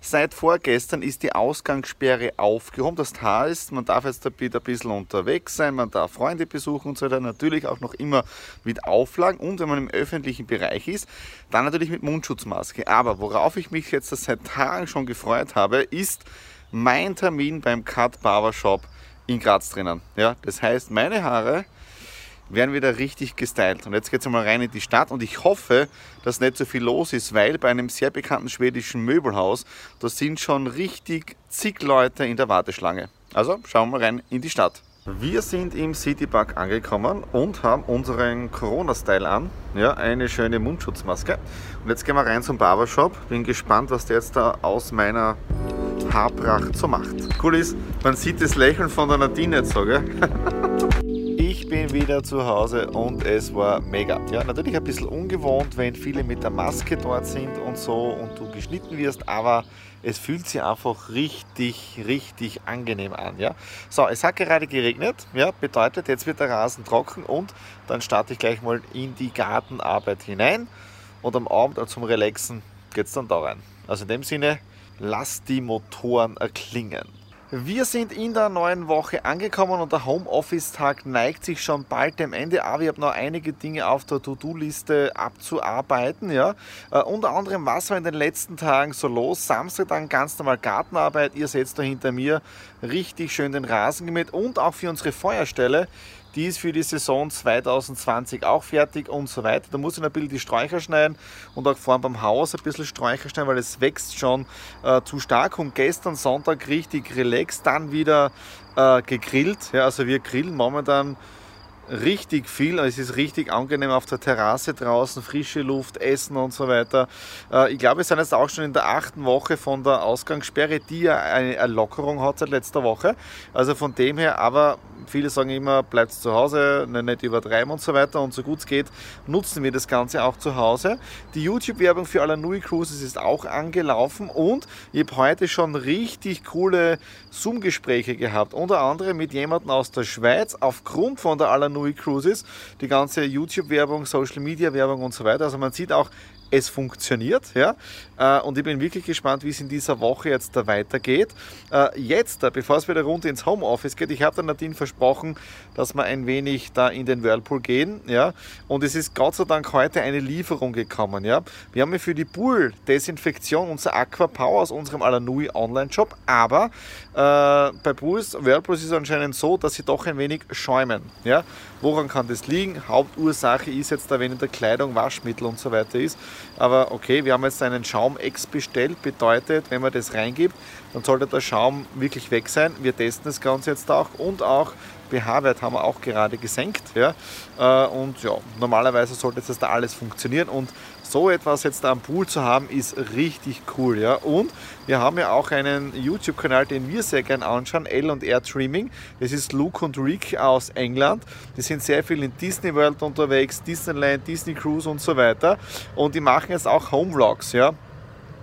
Seit vorgestern ist die Ausgangssperre aufgehoben. Das heißt, man darf jetzt wieder ein bisschen unterwegs sein, man darf Freunde besuchen und so weiter. Natürlich auch noch immer mit Auflagen und wenn man im öffentlichen Bereich ist, dann natürlich mit Mundschutzmaske. Aber worauf ich mich jetzt seit Tagen schon gefreut habe, ist mein Termin beim Cut Barber Shop in Graz drinnen. Ja, das heißt, meine Haare werden wieder richtig gestylt. Und jetzt geht es einmal rein in die Stadt und ich hoffe, dass nicht so viel los ist, weil bei einem sehr bekannten schwedischen Möbelhaus, da sind schon richtig zig Leute in der Warteschlange. Also schauen wir rein in die Stadt. Wir sind im Citypark angekommen und haben unseren Corona-Style an. Ja, eine schöne Mundschutzmaske. Und jetzt gehen wir rein zum Barbershop. Bin gespannt, was der jetzt da aus meiner Haarpracht so macht. Cool ist, man sieht das Lächeln von der Nadine jetzt so, gell? Bin wieder zu Hause und es war mega. Ja, natürlich ein bisschen ungewohnt, wenn viele mit der Maske dort sind und so und du geschnitten wirst, aber es fühlt sich einfach richtig, richtig angenehm an. Ja? So, es hat gerade geregnet, ja, bedeutet, jetzt wird der Rasen trocken und dann starte ich gleich mal in die Gartenarbeit hinein und am Abend zum Relaxen geht es dann da rein. Also in dem Sinne, lass die Motoren erklingen. Wir sind in der neuen Woche angekommen und der Homeoffice-Tag neigt sich schon bald dem Ende. Aber ich habe noch einige Dinge auf der To-Do-Liste abzuarbeiten. Ja. Uh, unter anderem, was war in den letzten Tagen so los? Samstag dann ganz normal Gartenarbeit. Ihr seht da hinter mir richtig schön den Rasen gemäht und auch für unsere Feuerstelle die ist für die Saison 2020 auch fertig und so weiter. Da muss ich noch ein bisschen die Sträucher schneiden und auch vorne beim Haus ein bisschen Sträucher schneiden, weil es wächst schon äh, zu stark. Und gestern Sonntag richtig relaxed, dann wieder äh, gegrillt. Ja, also wir grillen momentan richtig viel. Es ist richtig angenehm auf der Terrasse draußen, frische Luft, Essen und so weiter. Äh, ich glaube, wir sind jetzt auch schon in der achten Woche von der Ausgangssperre, die ja eine Erlockerung hat seit letzter Woche. Also von dem her, aber viele sagen immer, bleibt zu Hause, ne, nicht übertreiben und so weiter. Und so gut es geht, nutzen wir das Ganze auch zu Hause. Die YouTube-Werbung für Alanui Cruises ist auch angelaufen und ich habe heute schon richtig coole Zoom-Gespräche gehabt. Unter anderem mit jemandem aus der Schweiz aufgrund von der Alanui Cruises. Die ganze YouTube-Werbung, Social-Media-Werbung und so weiter. Also man sieht auch, es funktioniert. Ja? Äh, und ich bin wirklich gespannt, wie es in dieser Woche jetzt da weitergeht. Äh, jetzt, äh, bevor es wieder runter ins Homeoffice geht, ich habe der Nadine versprochen, dass wir ein wenig da in den Whirlpool gehen. Ja? Und es ist Gott sei Dank heute eine Lieferung gekommen. Ja? Wir haben ja für die Pool-Desinfektion unser Aqua Power aus unserem Alanui Online-Shop, aber äh, bei Pools, Whirlpools ist es anscheinend so, dass sie doch ein wenig schäumen. Ja? Woran kann das liegen? Hauptursache ist jetzt da, wenn in der Kleidung Waschmittel und so weiter ist. Aber okay, wir haben jetzt einen Schaum-Ex bestellt, bedeutet, wenn man das reingibt, dann sollte der Schaum wirklich weg sein. Wir testen das Ganze jetzt auch und auch pH-Wert haben wir auch gerade gesenkt. Ja? Äh, und ja, normalerweise sollte jetzt da alles funktionieren und so etwas jetzt am Pool zu haben, ist richtig cool. Ja? Und wir haben ja auch einen YouTube-Kanal, den wir sehr gerne anschauen, L&R Streaming. Das ist Luke und Rick aus England. Die sind sehr viel in Disney World unterwegs, Disneyland, Disney Cruise und so weiter. Und die machen jetzt auch Home Vlogs. Ja?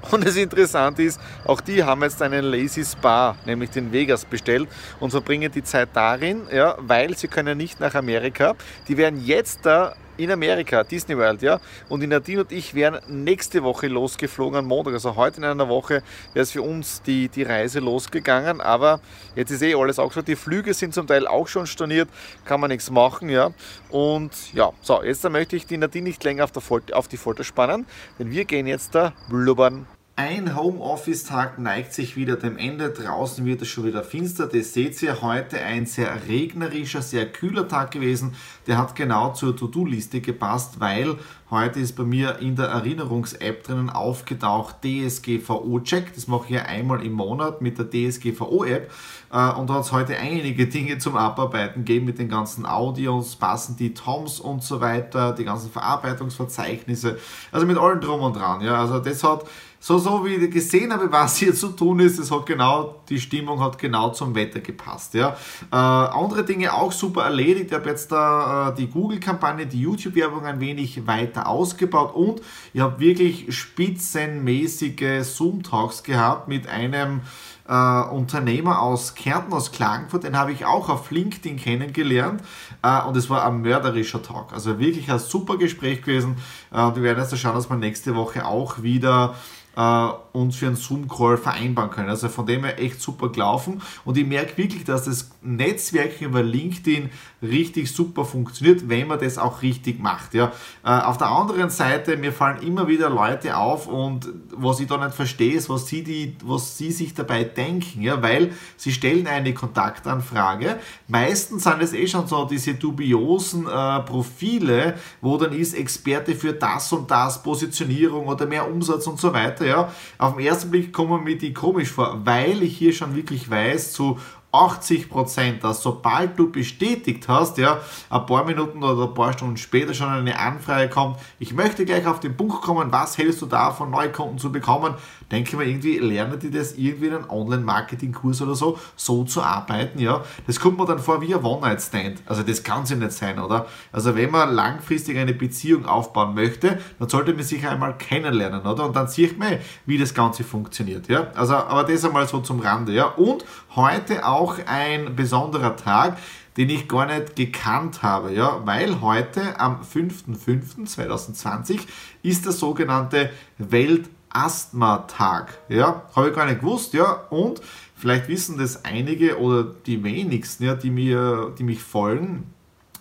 Und das Interessante ist, auch die haben jetzt einen Lazy Spa, nämlich den Vegas, bestellt und verbringen die Zeit darin, ja, weil sie können nicht nach Amerika. Die werden jetzt da in Amerika, Disney World, ja. Und die Nadine und ich wären nächste Woche losgeflogen am Montag. Also heute in einer Woche wäre es für uns die, die Reise losgegangen. Aber jetzt ist eh alles auch schon. Die Flüge sind zum Teil auch schon storniert, kann man nichts machen, ja. Und ja, so, jetzt möchte ich die Nadine nicht länger auf, Folter, auf die Folter spannen, denn wir gehen jetzt da blubbern. Ein Homeoffice-Tag neigt sich wieder dem Ende. Draußen wird es schon wieder finster. Das seht ihr heute ein sehr regnerischer, sehr kühler Tag gewesen. Der hat genau zur To-Do-Liste gepasst, weil heute ist bei mir in der Erinnerungs-App drinnen aufgetaucht DSGVO-Check. Das mache ich ja einmal im Monat mit der DSGVO-App. Äh, und da hat es heute einige Dinge zum Abarbeiten gegeben mit den ganzen Audios, passen die Toms und so weiter, die ganzen Verarbeitungsverzeichnisse. Also mit allem drum und dran. Ja. Also das hat so, so wie ich gesehen habe, was hier zu tun ist, es hat genau, die Stimmung hat genau zum Wetter gepasst. Ja. Äh, andere Dinge auch super erledigt. Ich habe jetzt da äh, die Google-Kampagne, die YouTube-Werbung ein wenig weiter ausgebaut und ich habe wirklich spitzenmäßige Zoom-Talks gehabt mit einem äh, Unternehmer aus Kärnten, aus Klagenfurt, den habe ich auch auf LinkedIn kennengelernt. Äh, und es war ein mörderischer Tag. Also wirklich ein super Gespräch gewesen. Äh, und wir werden jetzt schauen, dass wir nächste Woche auch wieder äh, uns für einen Zoom-Call vereinbaren können. Also von dem her echt super gelaufen und ich merke wirklich, dass das Netzwerk über LinkedIn richtig super funktioniert, wenn man das auch richtig macht. Ja. Äh, auf der anderen Seite, mir fallen immer wieder Leute auf und was ich da nicht verstehe, ist, was sie, die, was sie sich dabei denken, ja, weil sie stellen eine Kontaktanfrage. Meistens sind es eh schon so diese dubiosen äh, Profile, wo dann ist Experte für das und das, Positionierung oder mehr Umsatz und so weiter. Ja. Auf den ersten Blick kommen mir die komisch vor, weil ich hier schon wirklich weiß, zu 80 Prozent, dass sobald du bestätigt hast, ja, ein paar Minuten oder ein paar Stunden später schon eine Anfrage kommt, ich möchte gleich auf den Punkt kommen, was hältst du davon, Neukunden zu bekommen, denke mal irgendwie, lernen die das irgendwie in einem Online-Marketing-Kurs oder so, so zu arbeiten, ja. Das kommt mir dann vor wie ein One-Night-Stand. Also das kann es nicht sein, oder? Also wenn man langfristig eine Beziehung aufbauen möchte, dann sollte man sich einmal kennenlernen, oder? Und dann sieht man, wie das Ganze funktioniert, ja. Also, aber das einmal so zum Rande, ja. Und heute auch auch ein besonderer Tag, den ich gar nicht gekannt habe, ja, weil heute am 5.5.2020 ist der sogenannte Weltasthma-Tag. Ja, habe ich gar nicht gewusst, ja, und vielleicht wissen das einige oder die wenigsten, ja, die, mir, die mich folgen,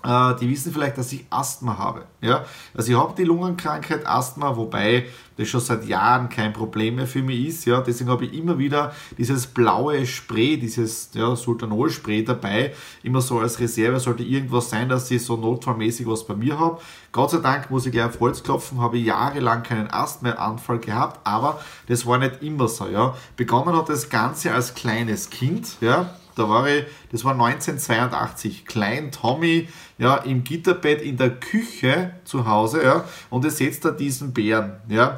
äh, die wissen vielleicht, dass ich Asthma habe. Ja? Also ich habe die Lungenkrankheit Asthma, wobei das schon seit Jahren kein Problem mehr für mich ist. Ja? Deswegen habe ich immer wieder dieses blaue Spray, dieses ja, Sultanol-Spray dabei, immer so als Reserve. Sollte irgendwas sein, dass ich so notfallmäßig was bei mir habe. Gott sei Dank muss ich gleich auf Holz klopfen, habe ich jahrelang keinen Asthma-Anfall gehabt, aber das war nicht immer so. Ja? Begonnen hat das Ganze als kleines Kind. Ja? Da war ich, das war 1982, klein Tommy, ja, im Gitterbett in der Küche zu Hause, ja, und ihr seht da diesen Bären, ja.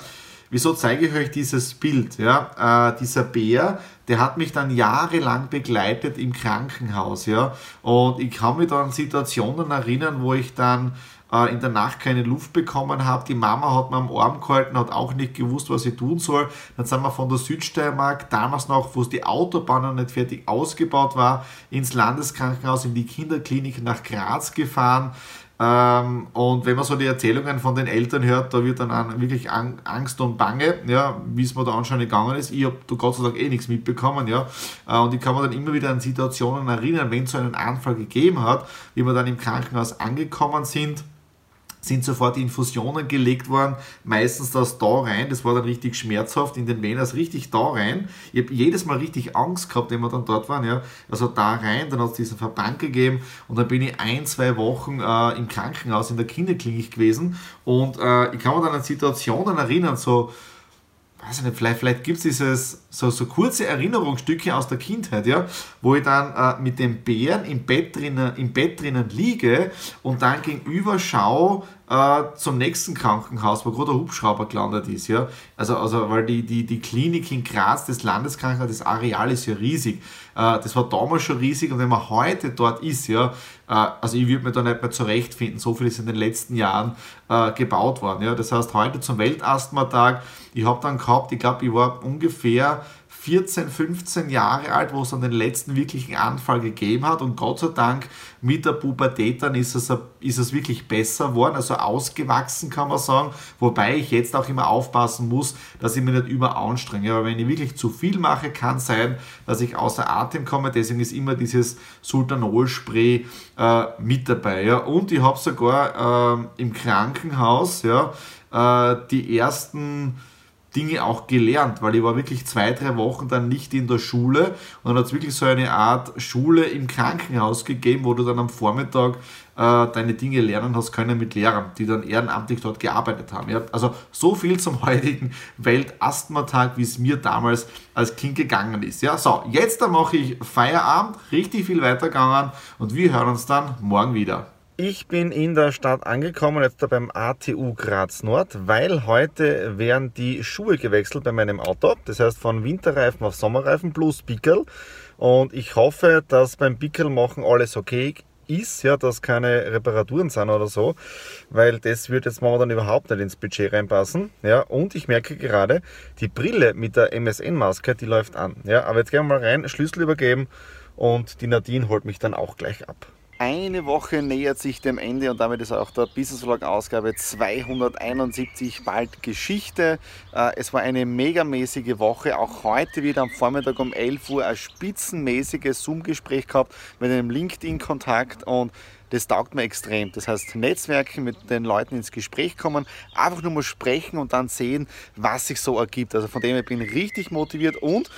Wieso zeige ich euch dieses Bild? Ja, äh, dieser Bär, der hat mich dann jahrelang begleitet im Krankenhaus, ja. Und ich kann mich da an Situationen erinnern, wo ich dann äh, in der Nacht keine Luft bekommen habe. Die Mama hat mir am Arm gehalten, hat auch nicht gewusst, was sie tun soll. Dann sind wir von der Südsteiermark, damals noch, wo die Autobahn noch nicht fertig ausgebaut war, ins Landeskrankenhaus, in die Kinderklinik nach Graz gefahren. Ähm, und wenn man so die Erzählungen von den Eltern hört, da wird dann wirklich Angst und Bange, ja, wie es mir da anscheinend gegangen ist. Ich habe da Gott sei Dank eh nichts mitbekommen, ja. Äh, und ich kann mir dann immer wieder an Situationen erinnern, wenn es so einen Anfall gegeben hat, wie wir dann im Krankenhaus angekommen sind sind sofort Infusionen gelegt worden, meistens das da rein, das war dann richtig schmerzhaft, in den Venen, also richtig da rein. Ich habe jedes Mal richtig Angst gehabt, wenn wir dann dort waren, ja, also da rein, dann hat es diesen Verband gegeben und dann bin ich ein, zwei Wochen äh, im Krankenhaus in der Kinderklinik gewesen. Und äh, ich kann mich dann an Situationen erinnern, so, weiß ich nicht, vielleicht, vielleicht gibt es dieses so, so kurze Erinnerungsstücke aus der Kindheit, ja, wo ich dann äh, mit dem Bären im Bett drinnen, im Bett drinnen liege und dann gegenüber schaue, äh, zum nächsten Krankenhaus, wo gerade der Hubschrauber gelandet ist. Ja? Also, also weil die, die, die Klinik in Graz, das Landeskrankenhaus, das Areal ist ja riesig. Äh, das war damals schon riesig und wenn man heute dort ist, ja, äh, also ich würde mir da nicht mehr zurechtfinden, so viel ist in den letzten Jahren äh, gebaut worden. Ja? Das heißt, heute zum Weltasthma-Tag, ich habe dann gehabt, ich glaube, ich war ungefähr 14, 15 Jahre alt, wo es dann den letzten wirklichen Anfall gegeben hat und Gott sei Dank mit der Pubertät dann ist es, ist es wirklich besser geworden, also ausgewachsen kann man sagen, wobei ich jetzt auch immer aufpassen muss, dass ich mich nicht überanstrenge, aber wenn ich wirklich zu viel mache, kann sein, dass ich außer Atem komme, deswegen ist immer dieses Sultanol-Spray äh, mit dabei. Ja. Und ich habe sogar äh, im Krankenhaus ja, äh, die ersten Dinge auch gelernt, weil ich war wirklich zwei, drei Wochen dann nicht in der Schule und dann hat es wirklich so eine Art Schule im Krankenhaus gegeben, wo du dann am Vormittag äh, deine Dinge lernen hast können mit Lehrern, die dann ehrenamtlich dort gearbeitet haben. Ja? Also so viel zum heutigen Weltasthma-Tag, wie es mir damals als Kind gegangen ist. Ja, so, jetzt mache ich Feierabend, richtig viel weitergegangen und wir hören uns dann morgen wieder. Ich bin in der Stadt angekommen, jetzt da beim ATU Graz Nord, weil heute werden die Schuhe gewechselt bei meinem Auto. Das heißt von Winterreifen auf Sommerreifen plus Pickel. Und ich hoffe, dass beim Pickel machen alles okay ist, ja, dass keine Reparaturen sind oder so, weil das wird jetzt momentan überhaupt nicht ins Budget reinpassen. Ja, und ich merke gerade, die Brille mit der MSN-Maske, die läuft an. Ja, aber jetzt gehen wir mal rein, Schlüssel übergeben und die Nadine holt mich dann auch gleich ab. Eine Woche nähert sich dem Ende und damit ist auch der Business Vlog Ausgabe 271 bald Geschichte. Äh, es war eine megamäßige Woche. Auch heute wieder am Vormittag um 11 Uhr ein spitzenmäßiges Zoom-Gespräch gehabt mit einem LinkedIn-Kontakt und das taugt mir extrem. Das heißt, Netzwerken, mit den Leuten ins Gespräch kommen, einfach nur mal sprechen und dann sehen, was sich so ergibt. Also von dem her bin ich richtig motiviert und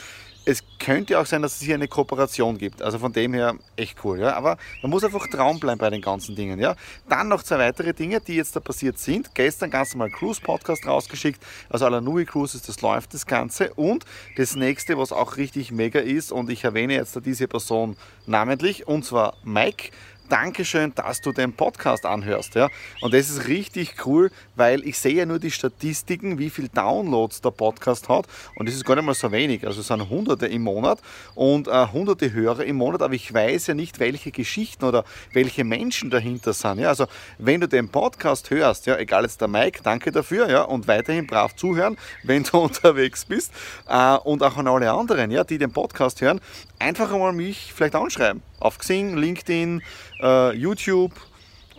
es könnte auch sein, dass es hier eine Kooperation gibt. Also von dem her echt cool. Ja? Aber man muss einfach Traum bleiben bei den ganzen Dingen. Ja? Dann noch zwei weitere Dinge, die jetzt da passiert sind. Gestern ganz normal Cruise-Podcast rausgeschickt. Also Alanui Cruises, das läuft das Ganze. Und das nächste, was auch richtig mega ist, und ich erwähne jetzt diese Person namentlich, und zwar Mike. Dankeschön, dass du den Podcast anhörst. Ja? Und das ist richtig cool, weil ich sehe ja nur die Statistiken, wie viel Downloads der Podcast hat. Und das ist gar nicht mal so wenig. Also es sind Hunderte im Monat und äh, Hunderte Hörer im Monat. Aber ich weiß ja nicht, welche Geschichten oder welche Menschen dahinter sind. Ja? Also wenn du den Podcast hörst, ja, egal jetzt der Mike, danke dafür. Ja? Und weiterhin brav zuhören, wenn du unterwegs bist. Äh, und auch an alle anderen, ja, die den Podcast hören, einfach einmal mich vielleicht anschreiben. Auf Xing, LinkedIn, äh, YouTube,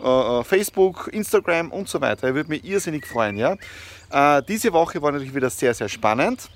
äh, äh, Facebook, Instagram und so weiter. Ich würde mich irrsinnig freuen. Ja? Äh, diese Woche war natürlich wieder sehr, sehr spannend.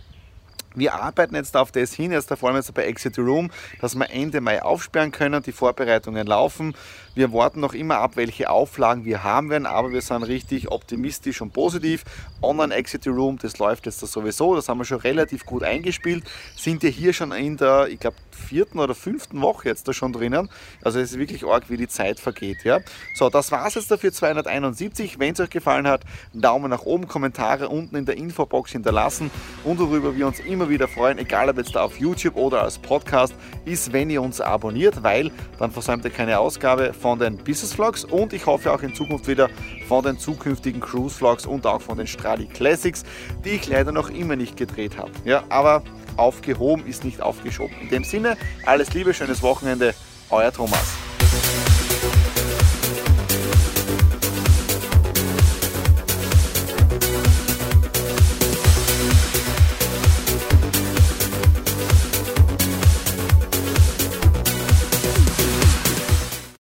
Wir arbeiten jetzt auf das hin, erst vor allem jetzt bei Exit Room, dass wir Ende Mai aufsperren können. Die Vorbereitungen laufen. Wir warten noch immer ab, welche Auflagen wir haben werden, aber wir sind richtig optimistisch und positiv. Online Exit Room, das läuft jetzt da sowieso, das haben wir schon relativ gut eingespielt. Sind ja hier schon in der, ich glaube, vierten oder fünften Woche jetzt da schon drinnen. Also es ist wirklich arg, wie die Zeit vergeht. Ja? So, das war es jetzt dafür 271. Wenn es euch gefallen hat, Daumen nach oben, Kommentare unten in der Infobox hinterlassen und worüber wir uns immer wieder freuen, egal ob jetzt da auf YouTube oder als Podcast, ist, wenn ihr uns abonniert, weil dann versäumt ihr keine Ausgabe von den Business Vlogs und ich hoffe auch in Zukunft wieder von den zukünftigen Cruise Vlogs und auch von den Stradi Classics, die ich leider noch immer nicht gedreht habe. Ja, aber aufgehoben ist nicht aufgeschoben. In dem Sinne, alles Liebe, schönes Wochenende, euer Thomas.